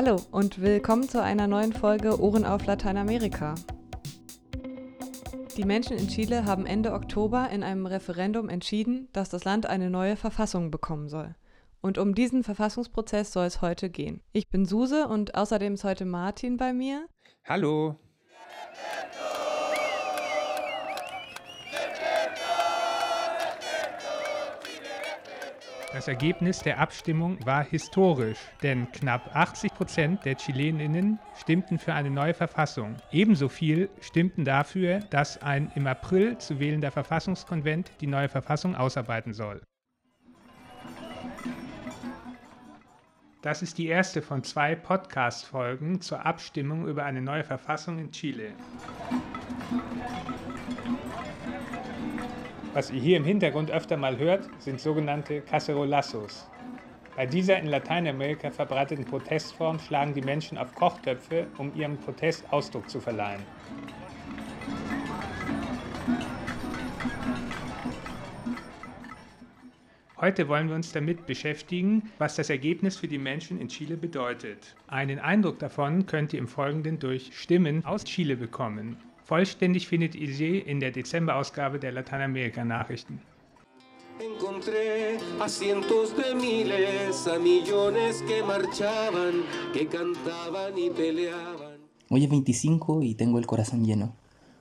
Hallo und willkommen zu einer neuen Folge Ohren auf Lateinamerika. Die Menschen in Chile haben Ende Oktober in einem Referendum entschieden, dass das Land eine neue Verfassung bekommen soll. Und um diesen Verfassungsprozess soll es heute gehen. Ich bin Suse und außerdem ist heute Martin bei mir. Hallo. Das Ergebnis der Abstimmung war historisch, denn knapp 80 Prozent der Chileninnen stimmten für eine neue Verfassung. Ebenso viel stimmten dafür, dass ein im April zu wählender Verfassungskonvent die neue Verfassung ausarbeiten soll. Das ist die erste von zwei Podcast-Folgen zur Abstimmung über eine neue Verfassung in Chile. Was ihr hier im Hintergrund öfter mal hört, sind sogenannte Cacerolazos. Bei dieser in Lateinamerika verbreiteten Protestform schlagen die Menschen auf Kochtöpfe, um ihrem Protest Ausdruck zu verleihen. Heute wollen wir uns damit beschäftigen, was das Ergebnis für die Menschen in Chile bedeutet. Einen Eindruck davon könnt ihr im Folgenden durch Stimmen aus Chile bekommen. Vollständig findet ihr sie in der Dezemberausgabe der Lateinamerika-Nachrichten. Encontré a cientos de miles, a millones que marchaban, que cantaban y peleaban. Hoy es 25 y tengo el corazón lleno.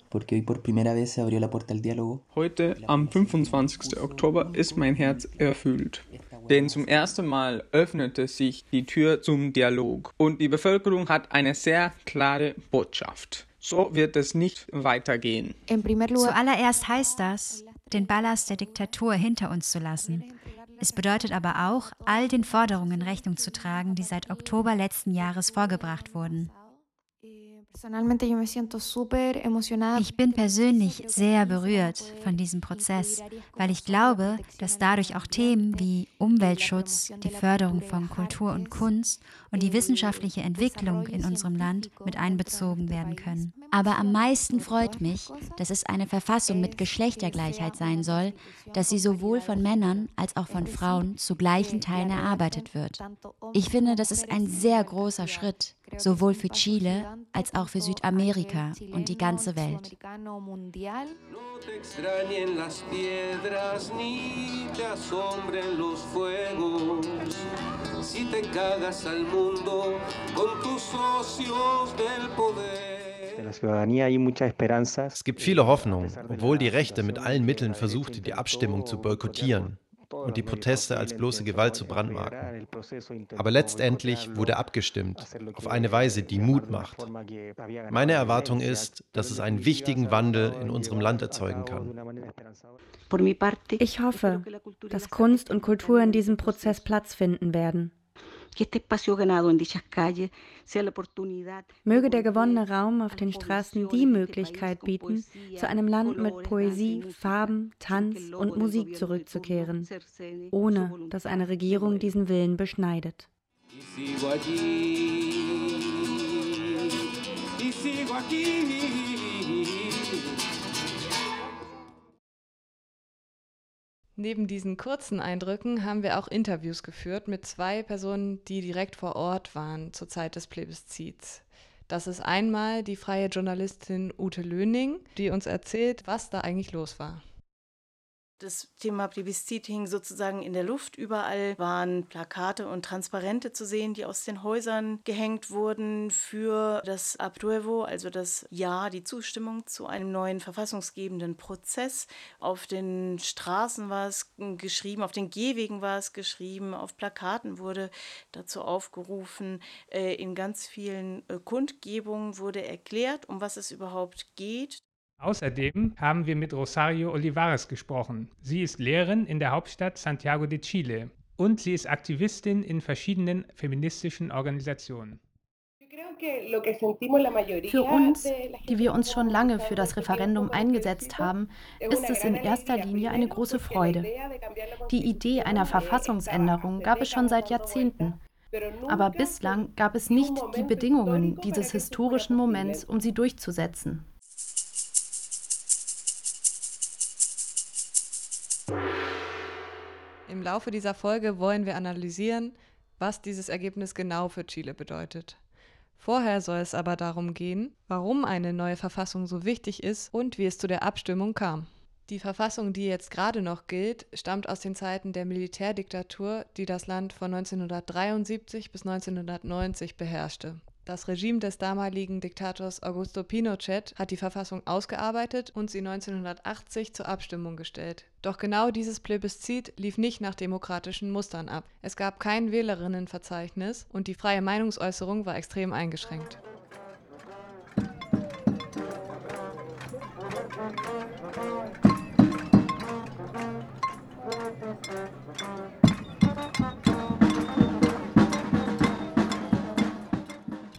Porque hoy por primera vez se abrió la puerta al diálogo. Heute, am 25. Oktober, ist mein Herz erfüllt. Denn zum ersten Mal öffnete sich die Tür zum Dialog und die Bevölkerung hat eine sehr klare Botschaft. So wird es nicht weitergehen. Zuallererst heißt das, den Ballast der Diktatur hinter uns zu lassen. Es bedeutet aber auch, all den Forderungen Rechnung zu tragen, die seit Oktober letzten Jahres vorgebracht wurden. Ich bin persönlich sehr berührt von diesem Prozess, weil ich glaube, dass dadurch auch Themen wie Umweltschutz, die Förderung von Kultur und Kunst und die wissenschaftliche Entwicklung in unserem Land mit einbezogen werden können. Aber am meisten freut mich, dass es eine Verfassung mit Geschlechtergleichheit sein soll, dass sie sowohl von Männern als auch von Frauen zu gleichen Teilen erarbeitet wird. Ich finde, das ist ein sehr großer Schritt, sowohl für Chile als auch für Südamerika und die ganze Welt. Si te cagas al mundo con tus socios del poder. Es gibt viele Hoffnung, obwohl die Rechte mit allen Mitteln versuchte, die Abstimmung zu boykottieren und die Proteste als bloße Gewalt zu brandmarken. Aber letztendlich wurde abgestimmt, auf eine Weise, die Mut macht. Meine Erwartung ist, dass es einen wichtigen Wandel in unserem Land erzeugen kann. Ich hoffe, dass Kunst und Kultur in diesem Prozess Platz finden werden. Möge der gewonnene Raum auf den Straßen die Möglichkeit bieten, zu einem Land mit Poesie, Farben, Tanz und Musik zurückzukehren, ohne dass eine Regierung diesen Willen beschneidet. Y sigo aquí. Neben diesen kurzen Eindrücken haben wir auch Interviews geführt mit zwei Personen, die direkt vor Ort waren zur Zeit des Plebiszits. Das ist einmal die freie Journalistin Ute Löning, die uns erzählt, was da eigentlich los war. Das Thema Plebiszit hing sozusagen in der Luft. Überall waren Plakate und Transparente zu sehen, die aus den Häusern gehängt wurden für das Apruebo, also das Ja, die Zustimmung zu einem neuen verfassungsgebenden Prozess. Auf den Straßen war es geschrieben, auf den Gehwegen war es geschrieben, auf Plakaten wurde dazu aufgerufen. Äh, in ganz vielen äh, Kundgebungen wurde erklärt, um was es überhaupt geht. Außerdem haben wir mit Rosario Olivares gesprochen. Sie ist Lehrerin in der Hauptstadt Santiago de Chile und sie ist Aktivistin in verschiedenen feministischen Organisationen. Für uns, die wir uns schon lange für das Referendum eingesetzt haben, ist es in erster Linie eine große Freude. Die Idee einer Verfassungsänderung gab es schon seit Jahrzehnten. Aber bislang gab es nicht die Bedingungen dieses historischen Moments, um sie durchzusetzen. Laufe dieser Folge wollen wir analysieren, was dieses Ergebnis genau für Chile bedeutet. Vorher soll es aber darum gehen, warum eine neue Verfassung so wichtig ist und wie es zu der Abstimmung kam. Die Verfassung, die jetzt gerade noch gilt, stammt aus den Zeiten der Militärdiktatur, die das Land von 1973 bis 1990 beherrschte. Das Regime des damaligen Diktators Augusto Pinochet hat die Verfassung ausgearbeitet und sie 1980 zur Abstimmung gestellt. Doch genau dieses Plebiszit lief nicht nach demokratischen Mustern ab. Es gab kein Wählerinnenverzeichnis und die freie Meinungsäußerung war extrem eingeschränkt.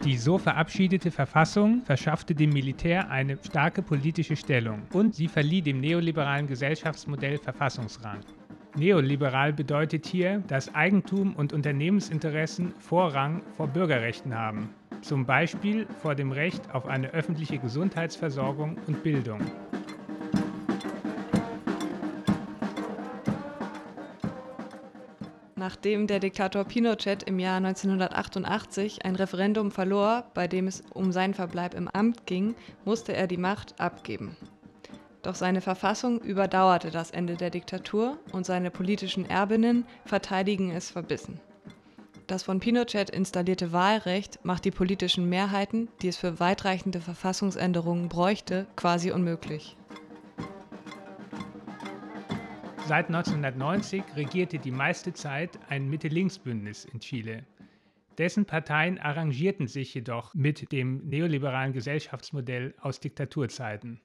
Die so verabschiedete Verfassung verschaffte dem Militär eine starke politische Stellung und sie verlieh dem neoliberalen Gesellschaftsmodell Verfassungsrang. Neoliberal bedeutet hier, dass Eigentum und Unternehmensinteressen Vorrang vor Bürgerrechten haben, zum Beispiel vor dem Recht auf eine öffentliche Gesundheitsversorgung und Bildung. Nachdem der Diktator Pinochet im Jahr 1988 ein Referendum verlor, bei dem es um seinen Verbleib im Amt ging, musste er die Macht abgeben. Doch seine Verfassung überdauerte das Ende der Diktatur und seine politischen Erbinnen verteidigen es verbissen. Das von Pinochet installierte Wahlrecht macht die politischen Mehrheiten, die es für weitreichende Verfassungsänderungen bräuchte, quasi unmöglich. Seit 1990 regierte die meiste Zeit ein Mitte-Links-Bündnis in Chile. Dessen Parteien arrangierten sich jedoch mit dem neoliberalen Gesellschaftsmodell aus Diktaturzeiten.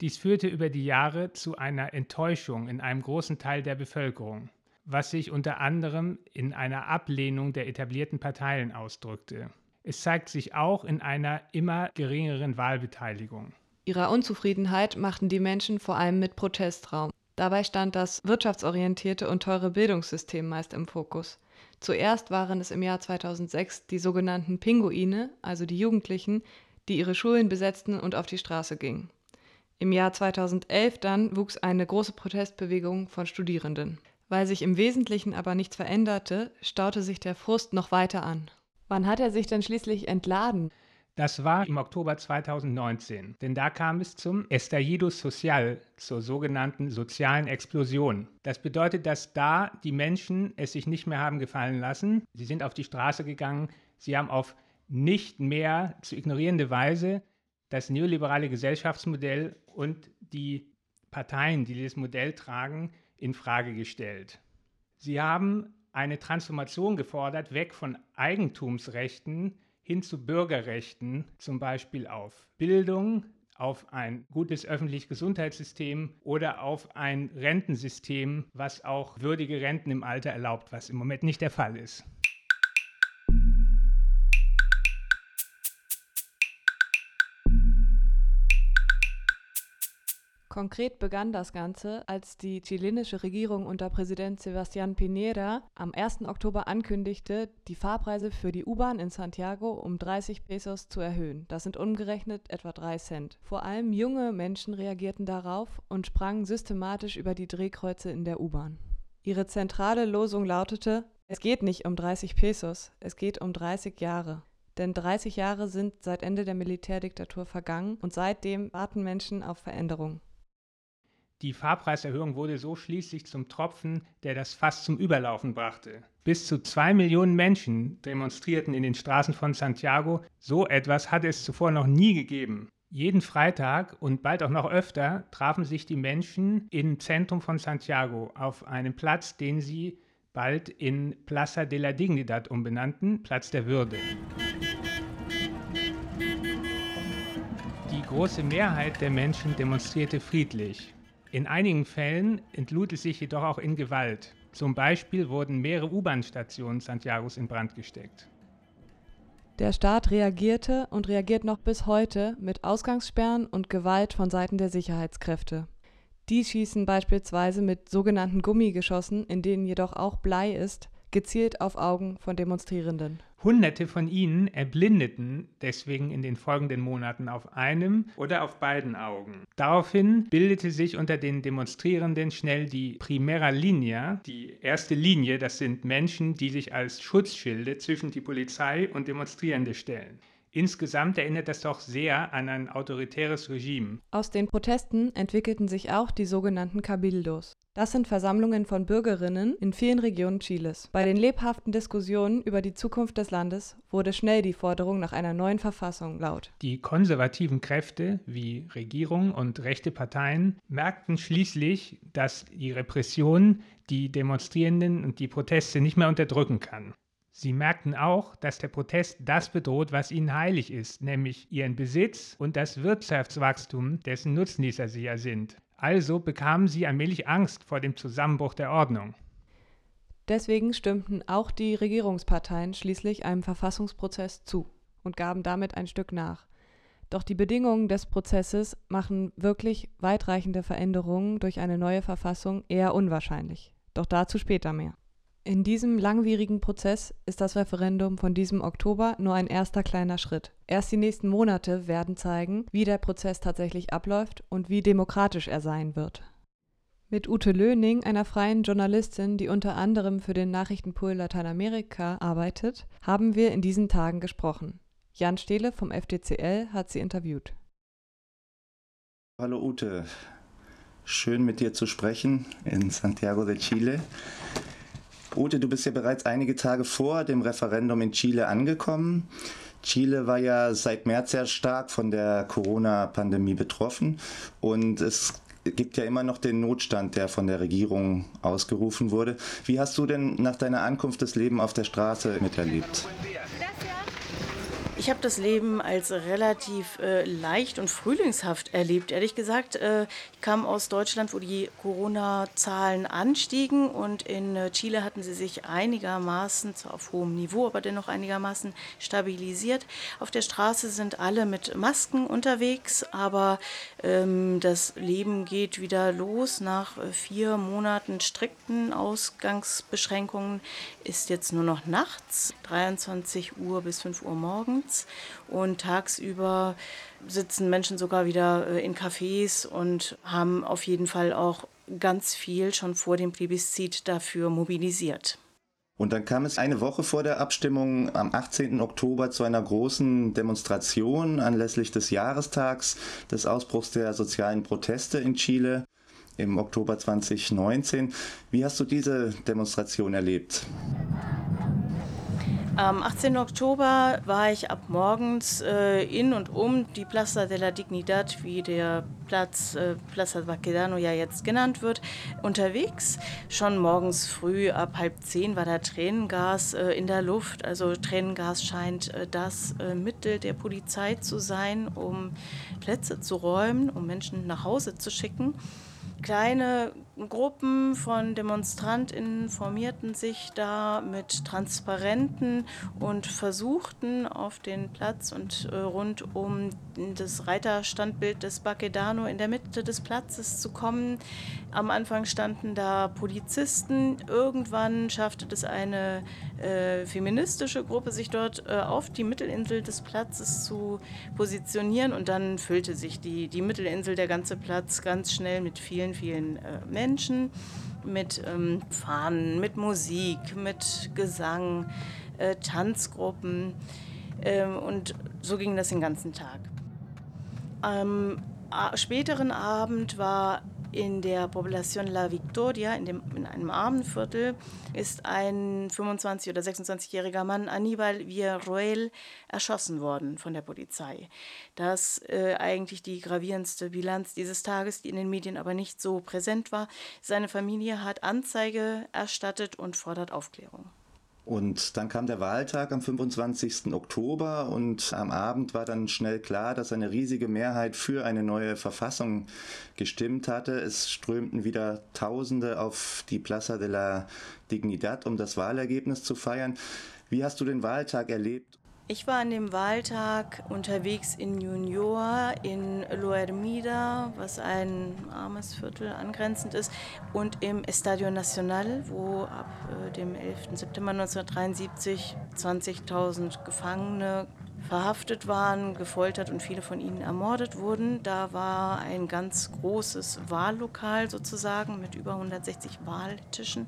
Dies führte über die Jahre zu einer Enttäuschung in einem großen Teil der Bevölkerung, was sich unter anderem in einer Ablehnung der etablierten Parteien ausdrückte. Es zeigt sich auch in einer immer geringeren Wahlbeteiligung. Ihrer Unzufriedenheit machten die Menschen vor allem mit Protestraum. Dabei stand das wirtschaftsorientierte und teure Bildungssystem meist im Fokus. Zuerst waren es im Jahr 2006 die sogenannten Pinguine, also die Jugendlichen, die ihre Schulen besetzten und auf die Straße gingen. Im Jahr 2011 dann wuchs eine große Protestbewegung von Studierenden. Weil sich im Wesentlichen aber nichts veränderte, staute sich der Frust noch weiter an. Wann hat er sich denn schließlich entladen? Das war im Oktober 2019, denn da kam es zum Estallido Social, zur sogenannten sozialen Explosion. Das bedeutet, dass da die Menschen es sich nicht mehr haben gefallen lassen. Sie sind auf die Straße gegangen, sie haben auf nicht mehr zu ignorierende Weise das neoliberale Gesellschaftsmodell und die Parteien, die dieses Modell tragen, in Frage gestellt. Sie haben eine Transformation gefordert, weg von Eigentumsrechten hin zu Bürgerrechten, zum Beispiel auf Bildung, auf ein gutes öffentliches Gesundheitssystem oder auf ein Rentensystem, was auch würdige Renten im Alter erlaubt, was im Moment nicht der Fall ist. Konkret begann das Ganze, als die chilenische Regierung unter Präsident Sebastián Piñera am 1. Oktober ankündigte, die Fahrpreise für die U-Bahn in Santiago um 30 Pesos zu erhöhen. Das sind umgerechnet etwa 3 Cent. Vor allem junge Menschen reagierten darauf und sprangen systematisch über die Drehkreuze in der U-Bahn. Ihre zentrale Losung lautete: Es geht nicht um 30 Pesos, es geht um 30 Jahre. Denn 30 Jahre sind seit Ende der Militärdiktatur vergangen und seitdem warten Menschen auf Veränderung. Die Fahrpreiserhöhung wurde so schließlich zum Tropfen, der das Fass zum Überlaufen brachte. Bis zu zwei Millionen Menschen demonstrierten in den Straßen von Santiago. So etwas hatte es zuvor noch nie gegeben. Jeden Freitag und bald auch noch öfter trafen sich die Menschen im Zentrum von Santiago auf einem Platz, den sie bald in Plaza de la Dignidad umbenannten, Platz der Würde. Die große Mehrheit der Menschen demonstrierte friedlich. In einigen Fällen entlud es sich jedoch auch in Gewalt. Zum Beispiel wurden mehrere U-Bahn-Stationen Santiagos in Brand gesteckt. Der Staat reagierte und reagiert noch bis heute mit Ausgangssperren und Gewalt von Seiten der Sicherheitskräfte. Die schießen beispielsweise mit sogenannten Gummigeschossen, in denen jedoch auch Blei ist, gezielt auf Augen von Demonstrierenden. Hunderte von ihnen erblindeten deswegen in den folgenden Monaten auf einem oder auf beiden Augen. Daraufhin bildete sich unter den Demonstrierenden schnell die Primera Linea, die erste Linie, das sind Menschen, die sich als Schutzschilde zwischen die Polizei und Demonstrierende stellen. Insgesamt erinnert das doch sehr an ein autoritäres Regime. Aus den Protesten entwickelten sich auch die sogenannten Cabildos. Das sind Versammlungen von Bürgerinnen in vielen Regionen Chiles. Bei den lebhaften Diskussionen über die Zukunft des Landes wurde schnell die Forderung nach einer neuen Verfassung laut. Die konservativen Kräfte wie Regierung und rechte Parteien merkten schließlich, dass die Repression die Demonstrierenden und die Proteste nicht mehr unterdrücken kann. Sie merkten auch, dass der Protest das bedroht, was ihnen heilig ist, nämlich ihren Besitz und das Wirtschaftswachstum, dessen Nutznießer sie ja sind. Also bekamen sie allmählich Angst vor dem Zusammenbruch der Ordnung. Deswegen stimmten auch die Regierungsparteien schließlich einem Verfassungsprozess zu und gaben damit ein Stück nach. Doch die Bedingungen des Prozesses machen wirklich weitreichende Veränderungen durch eine neue Verfassung eher unwahrscheinlich. Doch dazu später mehr. In diesem langwierigen Prozess ist das Referendum von diesem Oktober nur ein erster kleiner Schritt. Erst die nächsten Monate werden zeigen, wie der Prozess tatsächlich abläuft und wie demokratisch er sein wird. Mit Ute Löning, einer freien Journalistin, die unter anderem für den Nachrichtenpool Lateinamerika arbeitet, haben wir in diesen Tagen gesprochen. Jan Stehle vom FDCL hat sie interviewt. Hallo Ute, schön mit dir zu sprechen in Santiago de Chile. Ute, du bist ja bereits einige Tage vor dem Referendum in Chile angekommen. Chile war ja seit März sehr stark von der Corona-Pandemie betroffen und es gibt ja immer noch den Notstand, der von der Regierung ausgerufen wurde. Wie hast du denn nach deiner Ankunft das Leben auf der Straße miterlebt? Ich habe das Leben als relativ äh, leicht und frühlingshaft erlebt. Ehrlich gesagt, äh, ich kam aus Deutschland, wo die Corona-Zahlen anstiegen und in äh, Chile hatten sie sich einigermaßen, zwar auf hohem Niveau, aber dennoch einigermaßen stabilisiert. Auf der Straße sind alle mit Masken unterwegs, aber ähm, das Leben geht wieder los. Nach äh, vier Monaten strikten Ausgangsbeschränkungen ist jetzt nur noch nachts, 23 Uhr bis 5 Uhr morgens nachts und tagsüber sitzen Menschen sogar wieder äh, in Cafés und haben auf jeden Fall auch ganz viel schon vor dem Plebiszit dafür mobilisiert. Und dann kam es eine Woche vor der Abstimmung am 18. Oktober zu einer großen Demonstration anlässlich des Jahrestags des Ausbruchs der sozialen Proteste in Chile im Oktober 2019. Wie hast du diese Demonstration erlebt? Am 18. Oktober war ich ab morgens äh, in und um die Plaza de la Dignidad, wie der Platz äh, Plaza Baquedano ja jetzt genannt wird, unterwegs. Schon morgens früh ab halb zehn war da Tränengas äh, in der Luft. Also Tränengas scheint äh, das äh, Mittel der Polizei zu sein, um Plätze zu räumen, um Menschen nach Hause zu schicken. Kleine Gruppen von DemonstrantInnen formierten sich da mit Transparenten und versuchten auf den Platz und äh, rund um das Reiterstandbild des Baquedano in der Mitte des Platzes zu kommen. Am Anfang standen da Polizisten. Irgendwann schaffte es eine äh, feministische Gruppe, sich dort äh, auf die Mittelinsel des Platzes zu positionieren und dann füllte sich die, die Mittelinsel, der ganze Platz ganz schnell mit vielen, vielen äh, Menschen. Menschen mit ähm, Fahnen, mit Musik, mit Gesang, äh, Tanzgruppen. Ähm, und so ging das den ganzen Tag. Am späteren Abend war in der Population La Victoria, in, dem, in einem armen Viertel, ist ein 25- oder 26-jähriger Mann, Aníbal Villarroel, erschossen worden von der Polizei. Das äh, eigentlich die gravierendste Bilanz dieses Tages, die in den Medien aber nicht so präsent war. Seine Familie hat Anzeige erstattet und fordert Aufklärung. Und dann kam der Wahltag am 25. Oktober und am Abend war dann schnell klar, dass eine riesige Mehrheit für eine neue Verfassung gestimmt hatte. Es strömten wieder Tausende auf die Plaza de la Dignidad, um das Wahlergebnis zu feiern. Wie hast du den Wahltag erlebt? Ich war an dem Wahltag unterwegs in Junior, in Loermida, was ein armes Viertel angrenzend ist, und im Estadio Nacional, wo ab äh, dem 11. September 1973 20.000 Gefangene verhaftet waren, gefoltert und viele von ihnen ermordet wurden. Da war ein ganz großes Wahllokal sozusagen mit über 160 Wahltischen.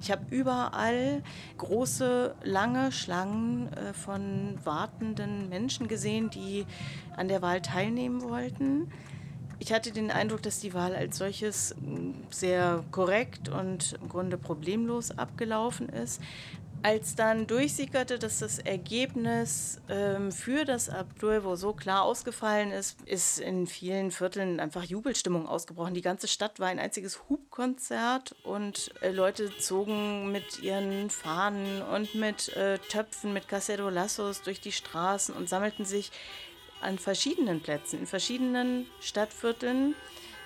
Ich habe überall große, lange Schlangen äh, von wartenden Menschen gesehen, die an der Wahl teilnehmen wollten. Ich hatte den Eindruck, dass die Wahl als solches sehr korrekt und im Grunde problemlos abgelaufen ist. Als dann durchsickerte, dass das Ergebnis ähm, für das Abdulvo so klar ausgefallen ist, ist in vielen Vierteln einfach Jubelstimmung ausgebrochen. Die ganze Stadt war ein einziges Hubkonzert und äh, Leute zogen mit ihren Fahnen und mit äh, Töpfen, mit Casero Lassos durch die Straßen und sammelten sich an verschiedenen Plätzen, in verschiedenen Stadtvierteln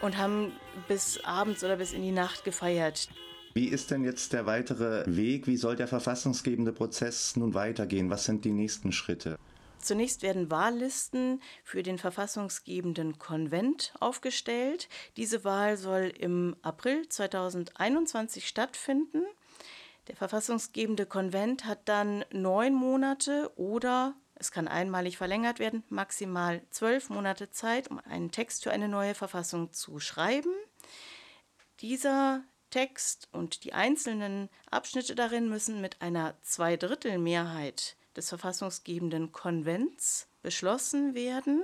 und haben bis abends oder bis in die Nacht gefeiert. Wie ist denn jetzt der weitere Weg? Wie soll der verfassungsgebende Prozess nun weitergehen? Was sind die nächsten Schritte? Zunächst werden Wahllisten für den verfassungsgebenden Konvent aufgestellt. Diese Wahl soll im April 2021 stattfinden. Der verfassungsgebende Konvent hat dann neun Monate oder es kann einmalig verlängert werden, maximal zwölf Monate Zeit, um einen Text für eine neue Verfassung zu schreiben. Dieser Text und die einzelnen Abschnitte darin müssen mit einer Zweidrittelmehrheit des verfassungsgebenden Konvents beschlossen werden.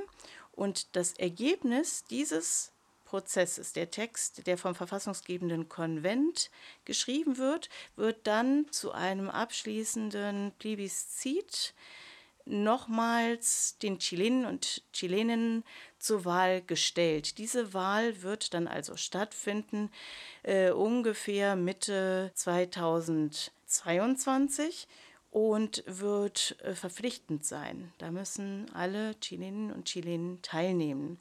Und das Ergebnis dieses Prozesses, der Text, der vom verfassungsgebenden Konvent geschrieben wird, wird dann zu einem abschließenden Plebiszit nochmals den Chilenen und Chilenen zur Wahl gestellt. Diese Wahl wird dann also stattfinden äh, ungefähr Mitte 2022 und wird äh, verpflichtend sein. Da müssen alle Chilenen und Chilenen teilnehmen.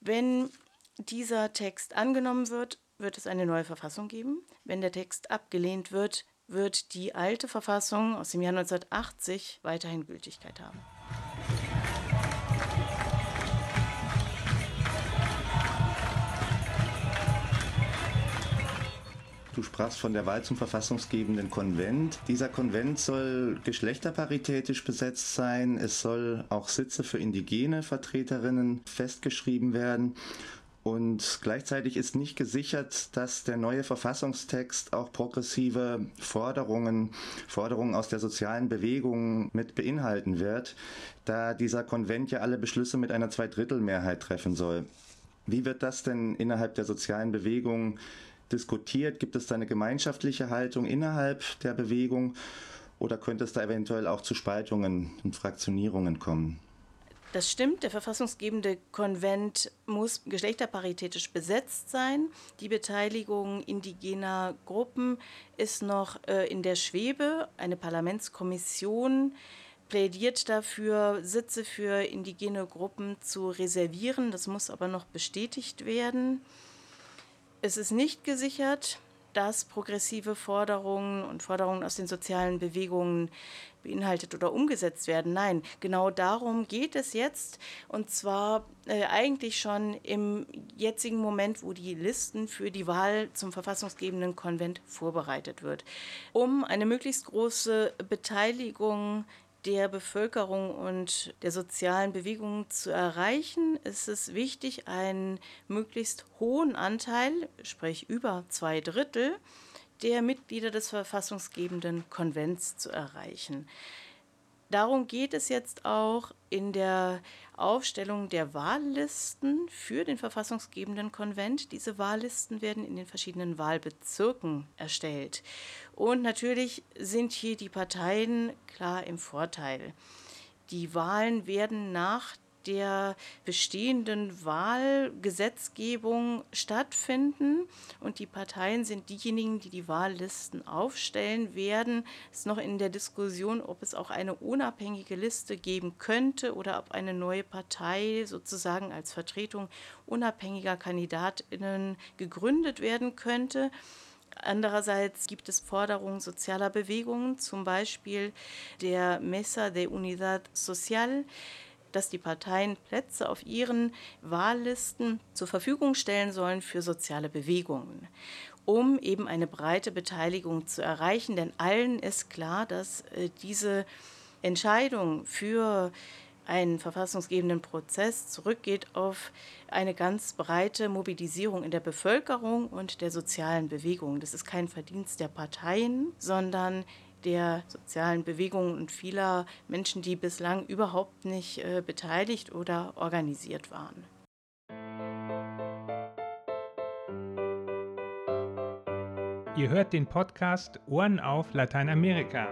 Wenn dieser Text angenommen wird, wird es eine neue Verfassung geben. Wenn der Text abgelehnt wird, wird die alte Verfassung aus dem Jahr 1980 weiterhin Gültigkeit haben. Du sprachst von der Wahl zum verfassungsgebenden Konvent. Dieser Konvent soll geschlechterparitätisch besetzt sein. Es soll auch Sitze für indigene Vertreterinnen festgeschrieben werden. Und gleichzeitig ist nicht gesichert, dass der neue Verfassungstext auch progressive Forderungen, Forderungen aus der sozialen Bewegung mit beinhalten wird, da dieser Konvent ja alle Beschlüsse mit einer Zweidrittelmehrheit treffen soll. Wie wird das denn innerhalb der sozialen Bewegung diskutiert? Gibt es da eine gemeinschaftliche Haltung innerhalb der Bewegung oder könnte es da eventuell auch zu Spaltungen und Fraktionierungen kommen? Das stimmt, der verfassungsgebende Konvent muss geschlechterparitätisch besetzt sein. Die Beteiligung indigener Gruppen ist noch äh, in der Schwebe. Eine Parlamentskommission plädiert dafür, Sitze für indigene Gruppen zu reservieren. Das muss aber noch bestätigt werden. Es ist nicht gesichert, dass progressive Forderungen und Forderungen aus den sozialen Bewegungen beinhaltet oder umgesetzt werden. Nein, genau darum geht es jetzt. Und zwar äh, eigentlich schon im jetzigen Moment, wo die Listen für die Wahl zum verfassungsgebenden Konvent vorbereitet wird. Um eine möglichst große Beteiligung der Bevölkerung und der sozialen Bewegung zu erreichen, ist es wichtig, einen möglichst hohen Anteil, sprich über zwei Drittel, der Mitglieder des verfassungsgebenden Konvents zu erreichen. Darum geht es jetzt auch in der Aufstellung der Wahllisten für den verfassungsgebenden Konvent. Diese Wahllisten werden in den verschiedenen Wahlbezirken erstellt. Und natürlich sind hier die Parteien klar im Vorteil. Die Wahlen werden nach der bestehenden Wahlgesetzgebung stattfinden und die Parteien sind diejenigen, die die Wahllisten aufstellen werden. Es ist noch in der Diskussion, ob es auch eine unabhängige Liste geben könnte oder ob eine neue Partei sozusagen als Vertretung unabhängiger Kandidatinnen gegründet werden könnte. Andererseits gibt es Forderungen sozialer Bewegungen, zum Beispiel der Mesa de Unidad Social, dass die Parteien Plätze auf ihren Wahllisten zur Verfügung stellen sollen für soziale Bewegungen, um eben eine breite Beteiligung zu erreichen. Denn allen ist klar, dass äh, diese Entscheidung für einen verfassungsgebenden Prozess zurückgeht auf eine ganz breite Mobilisierung in der Bevölkerung und der sozialen Bewegung. Das ist kein Verdienst der Parteien, sondern der sozialen Bewegungen und vieler Menschen, die bislang überhaupt nicht äh, beteiligt oder organisiert waren. Ihr hört den Podcast Ohren auf Lateinamerika.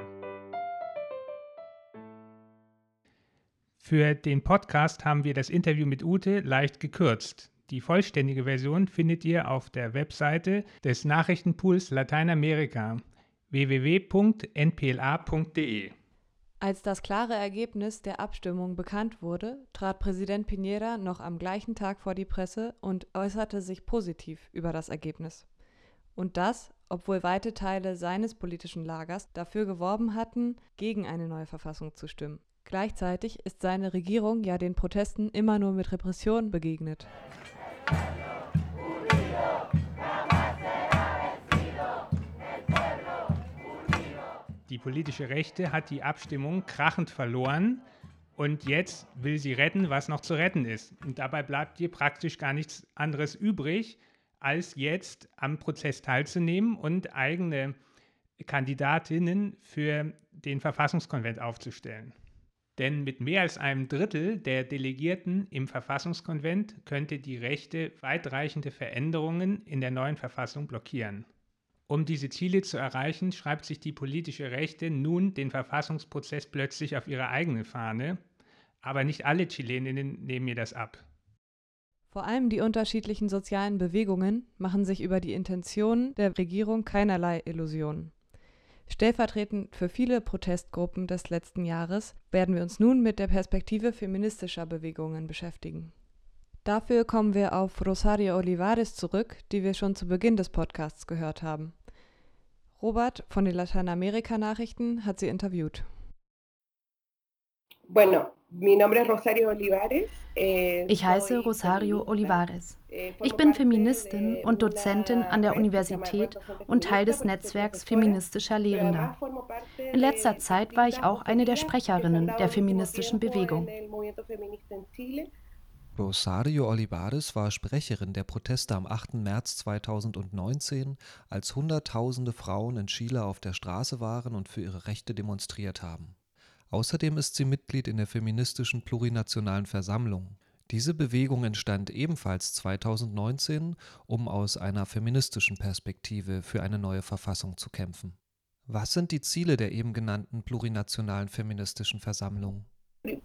Für den Podcast haben wir das Interview mit Ute leicht gekürzt. Die vollständige Version findet ihr auf der Webseite des Nachrichtenpools Lateinamerika www.npla.de. Als das klare Ergebnis der Abstimmung bekannt wurde, trat Präsident Piñera noch am gleichen Tag vor die Presse und äußerte sich positiv über das Ergebnis. Und das, obwohl weite Teile seines politischen Lagers dafür geworben hatten, gegen eine neue Verfassung zu stimmen. Gleichzeitig ist seine Regierung ja den Protesten immer nur mit Repression begegnet. Die politische Rechte hat die Abstimmung krachend verloren und jetzt will sie retten, was noch zu retten ist. Und dabei bleibt ihr praktisch gar nichts anderes übrig, als jetzt am Prozess teilzunehmen und eigene Kandidatinnen für den Verfassungskonvent aufzustellen. Denn mit mehr als einem Drittel der Delegierten im Verfassungskonvent könnte die Rechte weitreichende Veränderungen in der neuen Verfassung blockieren. Um diese Ziele zu erreichen, schreibt sich die politische Rechte nun den Verfassungsprozess plötzlich auf ihre eigene Fahne, aber nicht alle Chileninnen nehmen ihr das ab. Vor allem die unterschiedlichen sozialen Bewegungen machen sich über die Intentionen der Regierung keinerlei Illusionen. Stellvertretend für viele Protestgruppen des letzten Jahres werden wir uns nun mit der Perspektive feministischer Bewegungen beschäftigen. Dafür kommen wir auf Rosario Olivares zurück, die wir schon zu Beginn des Podcasts gehört haben. Robert von den Lateinamerika-Nachrichten hat sie interviewt. Bueno, Eh, ich heiße Rosario Olivares. Eh, ich bin Feministin und Dozentin an der Universität und Teil des Netzwerks feministischer Lehrender. In letzter Zeit war ich auch eine der Sprecherinnen der feministischen Bewegung. Rosario Olivares war Sprecherin der Proteste am 8. März 2019, als Hunderttausende Frauen in Chile auf der Straße waren und für ihre Rechte demonstriert haben. Außerdem ist sie Mitglied in der feministischen Plurinationalen Versammlung. Diese Bewegung entstand ebenfalls 2019, um aus einer feministischen Perspektive für eine neue Verfassung zu kämpfen. Was sind die Ziele der eben genannten plurinationalen feministischen Versammlung? Wir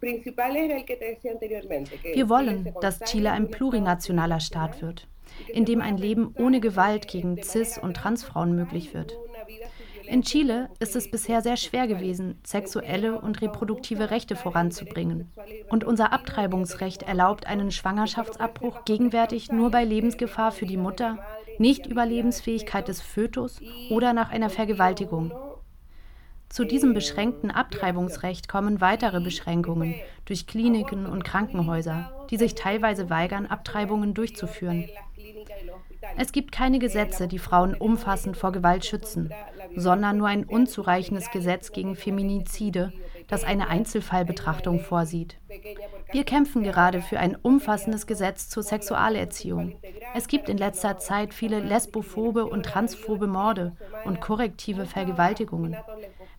wollen, dass Chile ein plurinationaler Staat wird, in dem ein Leben ohne Gewalt gegen Cis- und Transfrauen möglich wird. In Chile ist es bisher sehr schwer gewesen, sexuelle und reproduktive Rechte voranzubringen. Und unser Abtreibungsrecht erlaubt einen Schwangerschaftsabbruch gegenwärtig nur bei Lebensgefahr für die Mutter, nicht Überlebensfähigkeit des Fötus oder nach einer Vergewaltigung. Zu diesem beschränkten Abtreibungsrecht kommen weitere Beschränkungen durch Kliniken und Krankenhäuser, die sich teilweise weigern, Abtreibungen durchzuführen. Es gibt keine Gesetze, die Frauen umfassend vor Gewalt schützen, sondern nur ein unzureichendes Gesetz gegen Feminizide, das eine Einzelfallbetrachtung vorsieht. Wir kämpfen gerade für ein umfassendes Gesetz zur Sexualerziehung. Es gibt in letzter Zeit viele lesbophobe und transphobe Morde und korrektive Vergewaltigungen.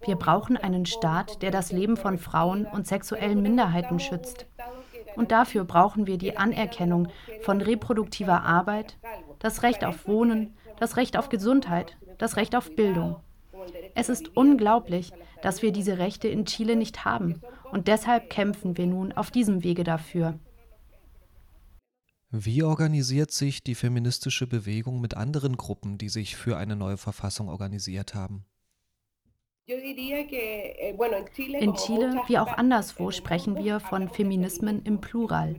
Wir brauchen einen Staat, der das Leben von Frauen und sexuellen Minderheiten schützt. Und dafür brauchen wir die Anerkennung von reproduktiver Arbeit, das Recht auf Wohnen, das Recht auf Gesundheit, das Recht auf Bildung. Es ist unglaublich, dass wir diese Rechte in Chile nicht haben. Und deshalb kämpfen wir nun auf diesem Wege dafür. Wie organisiert sich die feministische Bewegung mit anderen Gruppen, die sich für eine neue Verfassung organisiert haben? Eh, in Chile wie auch anderswo sprechen wir von Feminismen im Plural.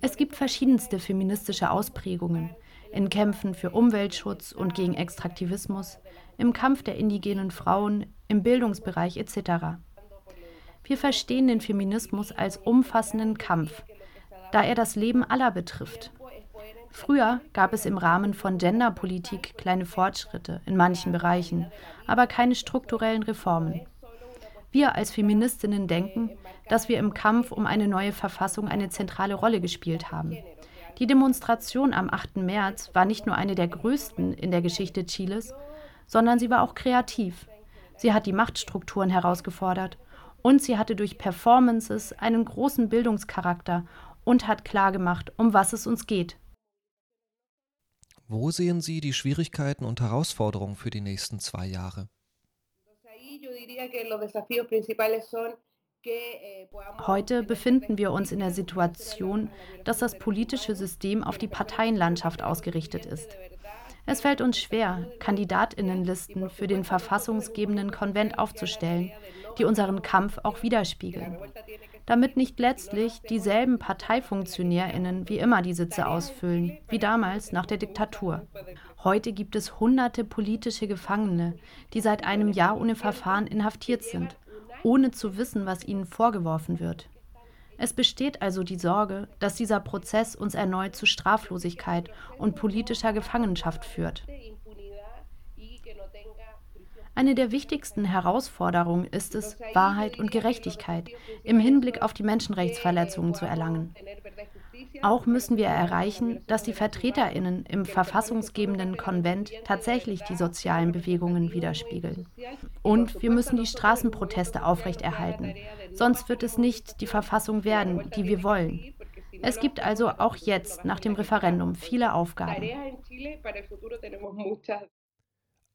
Es gibt verschiedenste feministische Ausprägungen. in Kämpfen für Umweltschutz und gegen Extraktivismus, im Kampf der indigenen Frauen, im Bildungsbereich etc. Wir verstehen den Feminismus als umfassenden Kampf, da er das Leben aller betrifft. Früher gab es im Rahmen von Genderpolitik kleine Fortschritte in manchen Bereichen, aber keine strukturellen Reformen. Wir als Feministinnen denken, dass wir im Kampf um eine neue Verfassung eine zentrale Rolle gespielt haben. Die Demonstration am 8. März war nicht nur eine der größten in der Geschichte Chiles, sondern sie war auch kreativ. Sie hat die Machtstrukturen herausgefordert und sie hatte durch Performances einen großen Bildungscharakter und hat klargemacht, um was es uns geht. Wo sehen Sie die Schwierigkeiten und Herausforderungen für die nächsten zwei Jahre? Heute befinden wir uns in der Situation, dass das politische System auf die Parteienlandschaft ausgerichtet ist. Es fällt uns schwer, Kandidatinnenlisten für den verfassungsgebenden Konvent aufzustellen, die unseren Kampf auch widerspiegeln, damit nicht letztlich dieselben Parteifunktionärinnen wie immer die Sitze ausfüllen, wie damals nach der Diktatur. Heute gibt es hunderte politische Gefangene, die seit einem Jahr ohne Verfahren inhaftiert sind, ohne zu wissen, was ihnen vorgeworfen wird. Es besteht also die Sorge, dass dieser Prozess uns erneut zu Straflosigkeit und politischer Gefangenschaft führt. Eine der wichtigsten Herausforderungen ist es, Wahrheit und Gerechtigkeit im Hinblick auf die Menschenrechtsverletzungen zu erlangen. Auch müssen wir erreichen, dass die Vertreterinnen im verfassungsgebenden Konvent tatsächlich die sozialen Bewegungen widerspiegeln. Und wir müssen die Straßenproteste aufrechterhalten, sonst wird es nicht die Verfassung werden, die wir wollen. Es gibt also auch jetzt nach dem Referendum viele Aufgaben.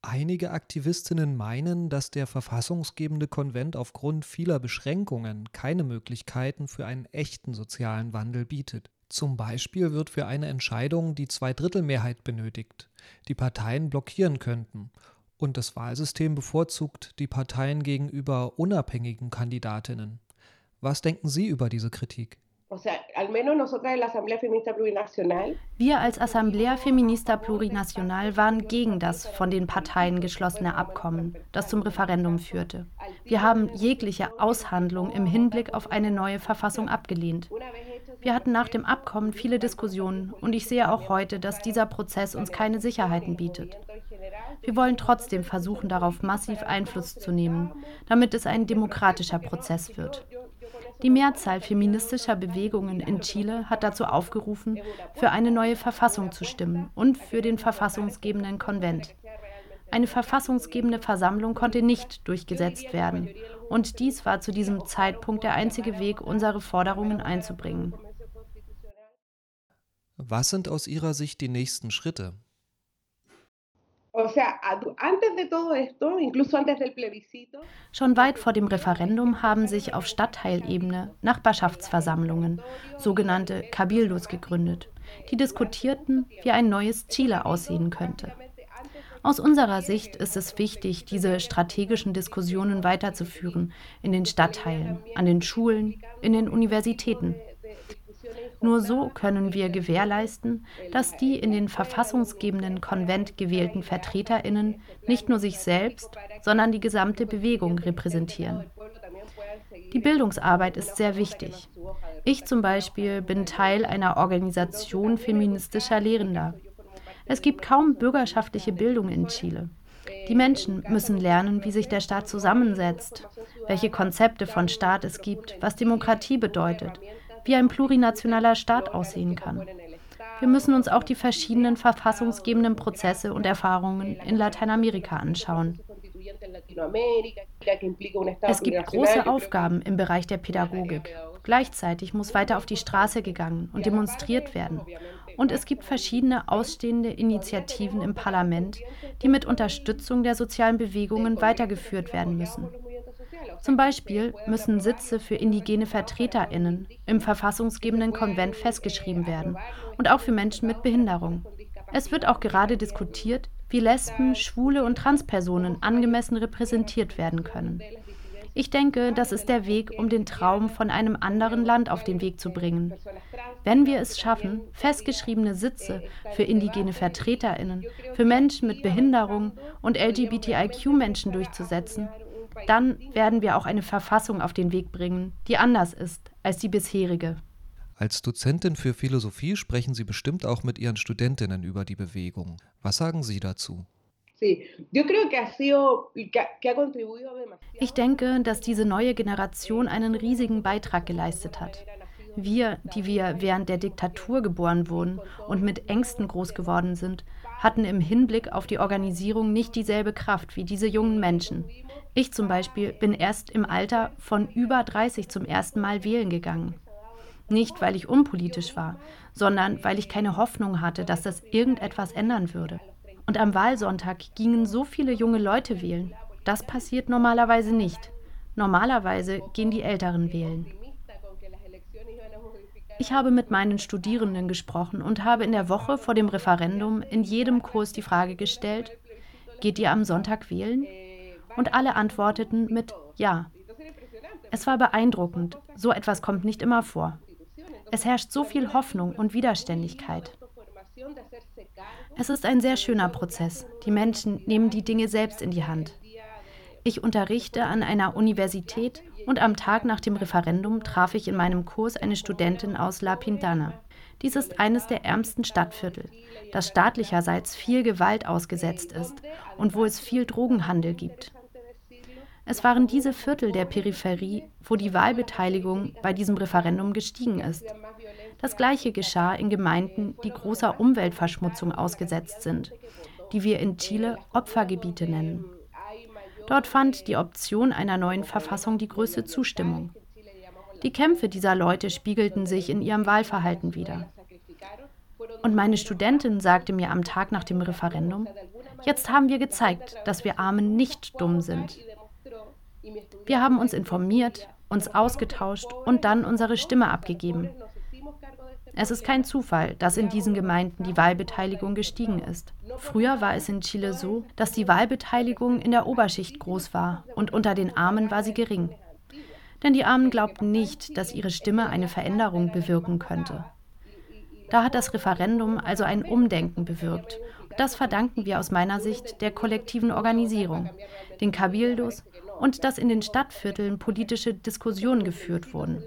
Einige Aktivistinnen meinen, dass der verfassungsgebende Konvent aufgrund vieler Beschränkungen keine Möglichkeiten für einen echten sozialen Wandel bietet. Zum Beispiel wird für eine Entscheidung die Zweidrittelmehrheit benötigt, die Parteien blockieren könnten, und das Wahlsystem bevorzugt die Parteien gegenüber unabhängigen Kandidatinnen. Was denken Sie über diese Kritik? Wir als Asamblea Feminista Plurinacional waren gegen das von den Parteien geschlossene Abkommen, das zum Referendum führte. Wir haben jegliche Aushandlung im Hinblick auf eine neue Verfassung abgelehnt. Wir hatten nach dem Abkommen viele Diskussionen und ich sehe auch heute, dass dieser Prozess uns keine Sicherheiten bietet. Wir wollen trotzdem versuchen, darauf massiv Einfluss zu nehmen, damit es ein demokratischer Prozess wird. Die Mehrzahl feministischer Bewegungen in Chile hat dazu aufgerufen, für eine neue Verfassung zu stimmen und für den verfassungsgebenden Konvent. Eine verfassungsgebende Versammlung konnte nicht durchgesetzt werden, und dies war zu diesem Zeitpunkt der einzige Weg, unsere Forderungen einzubringen. Was sind aus Ihrer Sicht die nächsten Schritte? Schon weit vor dem Referendum haben sich auf Stadtteilebene Nachbarschaftsversammlungen, sogenannte Cabildos, gegründet, die diskutierten, wie ein neues Chile aussehen könnte. Aus unserer Sicht ist es wichtig, diese strategischen Diskussionen weiterzuführen in den Stadtteilen, an den Schulen, in den Universitäten. Nur so können wir gewährleisten, dass die in den verfassungsgebenden Konvent gewählten Vertreterinnen nicht nur sich selbst, sondern die gesamte Bewegung repräsentieren. Die Bildungsarbeit ist sehr wichtig. Ich zum Beispiel bin Teil einer Organisation feministischer Lehrender. Es gibt kaum bürgerschaftliche Bildung in Chile. Die Menschen müssen lernen, wie sich der Staat zusammensetzt, welche Konzepte von Staat es gibt, was Demokratie bedeutet, wie ein plurinationaler Staat aussehen kann. Wir müssen uns auch die verschiedenen verfassungsgebenden Prozesse und Erfahrungen in Lateinamerika anschauen. Es gibt große Aufgaben im Bereich der Pädagogik. Gleichzeitig muss weiter auf die Straße gegangen und demonstriert werden. Und es gibt verschiedene ausstehende Initiativen im Parlament, die mit Unterstützung der sozialen Bewegungen weitergeführt werden müssen. Zum Beispiel müssen Sitze für indigene Vertreterinnen im verfassungsgebenden Konvent festgeschrieben werden und auch für Menschen mit Behinderung. Es wird auch gerade diskutiert, wie Lesben, Schwule und Transpersonen angemessen repräsentiert werden können. Ich denke, das ist der Weg, um den Traum von einem anderen Land auf den Weg zu bringen. Wenn wir es schaffen, festgeschriebene Sitze für indigene Vertreterinnen, für Menschen mit Behinderung und LGBTIQ-Menschen durchzusetzen, dann werden wir auch eine Verfassung auf den Weg bringen, die anders ist als die bisherige. Als Dozentin für Philosophie sprechen Sie bestimmt auch mit Ihren Studentinnen über die Bewegung. Was sagen Sie dazu? Ich denke, dass diese neue Generation einen riesigen Beitrag geleistet hat. Wir, die wir während der Diktatur geboren wurden und mit Ängsten groß geworden sind, hatten im Hinblick auf die Organisierung nicht dieselbe Kraft wie diese jungen Menschen. Ich zum Beispiel bin erst im Alter von über 30 zum ersten Mal wählen gegangen. Nicht, weil ich unpolitisch war, sondern weil ich keine Hoffnung hatte, dass das irgendetwas ändern würde. Und am Wahlsonntag gingen so viele junge Leute wählen. Das passiert normalerweise nicht. Normalerweise gehen die Älteren wählen. Ich habe mit meinen Studierenden gesprochen und habe in der Woche vor dem Referendum in jedem Kurs die Frage gestellt, geht ihr am Sonntag wählen? Und alle antworteten mit Ja. Es war beeindruckend, so etwas kommt nicht immer vor. Es herrscht so viel Hoffnung und Widerständigkeit. Es ist ein sehr schöner Prozess. Die Menschen nehmen die Dinge selbst in die Hand. Ich unterrichte an einer Universität und am Tag nach dem Referendum traf ich in meinem Kurs eine Studentin aus La Pintana. Dies ist eines der ärmsten Stadtviertel, das staatlicherseits viel Gewalt ausgesetzt ist und wo es viel Drogenhandel gibt. Es waren diese Viertel der Peripherie, wo die Wahlbeteiligung bei diesem Referendum gestiegen ist. Das gleiche geschah in Gemeinden, die großer Umweltverschmutzung ausgesetzt sind, die wir in Chile Opfergebiete nennen. Dort fand die Option einer neuen Verfassung die größte Zustimmung. Die Kämpfe dieser Leute spiegelten sich in ihrem Wahlverhalten wider. Und meine Studentin sagte mir am Tag nach dem Referendum, jetzt haben wir gezeigt, dass wir Armen nicht dumm sind. Wir haben uns informiert, uns ausgetauscht und dann unsere Stimme abgegeben. Es ist kein Zufall, dass in diesen Gemeinden die Wahlbeteiligung gestiegen ist. Früher war es in Chile so, dass die Wahlbeteiligung in der Oberschicht groß war und unter den Armen war sie gering. Denn die Armen glaubten nicht, dass ihre Stimme eine Veränderung bewirken könnte. Da hat das Referendum also ein Umdenken bewirkt. Das verdanken wir aus meiner Sicht der kollektiven Organisierung, den Cabildos und dass in den Stadtvierteln politische Diskussionen geführt wurden.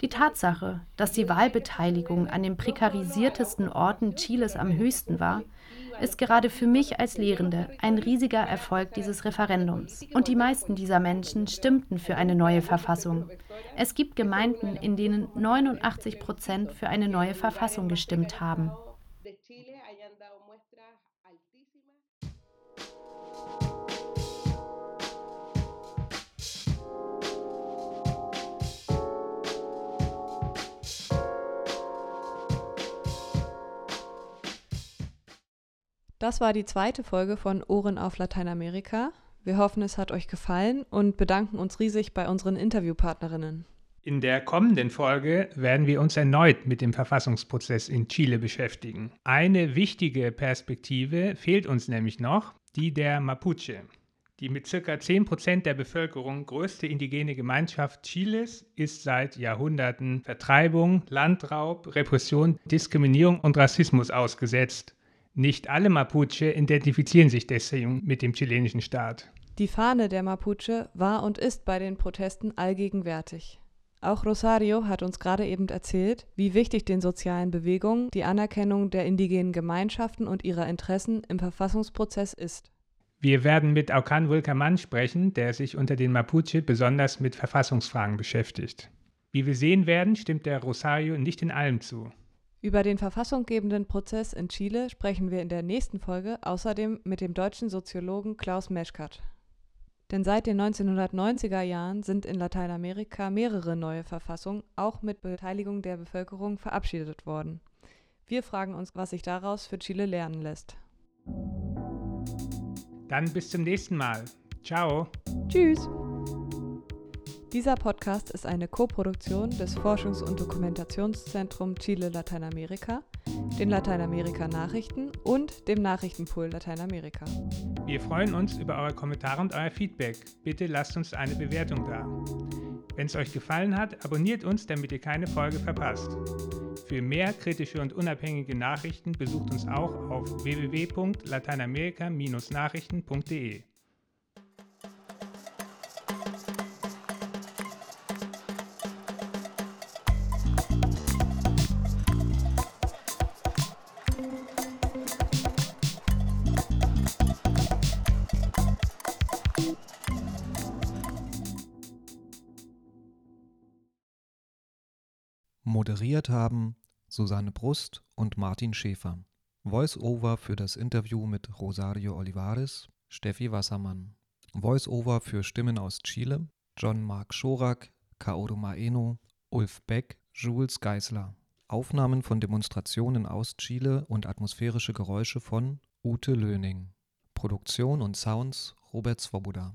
Die Tatsache, dass die Wahlbeteiligung an den prekarisiertesten Orten Chiles am höchsten war, ist gerade für mich als Lehrende ein riesiger Erfolg dieses Referendums. Und die meisten dieser Menschen stimmten für eine neue Verfassung. Es gibt Gemeinden, in denen 89 Prozent für eine neue Verfassung gestimmt haben. Das war die zweite Folge von Ohren auf Lateinamerika. Wir hoffen, es hat euch gefallen und bedanken uns riesig bei unseren Interviewpartnerinnen. In der kommenden Folge werden wir uns erneut mit dem Verfassungsprozess in Chile beschäftigen. Eine wichtige Perspektive fehlt uns nämlich noch, die der Mapuche. Die mit ca. 10% der Bevölkerung größte indigene Gemeinschaft Chiles ist seit Jahrhunderten Vertreibung, Landraub, Repression, Diskriminierung und Rassismus ausgesetzt. Nicht alle Mapuche identifizieren sich deswegen mit dem chilenischen Staat. Die Fahne der Mapuche war und ist bei den Protesten allgegenwärtig. Auch Rosario hat uns gerade eben erzählt, wie wichtig den sozialen Bewegungen die Anerkennung der indigenen Gemeinschaften und ihrer Interessen im Verfassungsprozess ist. Wir werden mit Aukan Vulkaman sprechen, der sich unter den Mapuche besonders mit Verfassungsfragen beschäftigt. Wie wir sehen werden, stimmt der Rosario nicht in allem zu. Über den verfassunggebenden Prozess in Chile sprechen wir in der nächsten Folge außerdem mit dem deutschen Soziologen Klaus Meschkat. Denn seit den 1990er Jahren sind in Lateinamerika mehrere neue Verfassungen auch mit Beteiligung der Bevölkerung verabschiedet worden. Wir fragen uns, was sich daraus für Chile lernen lässt. Dann bis zum nächsten Mal. Ciao. Tschüss. Dieser Podcast ist eine Koproduktion des Forschungs- und Dokumentationszentrums Chile Lateinamerika den Lateinamerika-Nachrichten und dem Nachrichtenpool Lateinamerika. Wir freuen uns über eure Kommentare und euer Feedback. Bitte lasst uns eine Bewertung da. Wenn es euch gefallen hat, abonniert uns, damit ihr keine Folge verpasst. Für mehr kritische und unabhängige Nachrichten besucht uns auch auf www.lateinamerika-nachrichten.de. Moderiert haben Susanne Brust und Martin Schäfer. Voice-Over für das Interview mit Rosario Olivares, Steffi Wassermann. Voice-Over für Stimmen aus Chile, John Mark Schorak, Kaoru Maeno, Ulf Beck, Jules Geisler. Aufnahmen von Demonstrationen aus Chile und atmosphärische Geräusche von Ute Löning. Produktion und Sounds Robert Swoboda.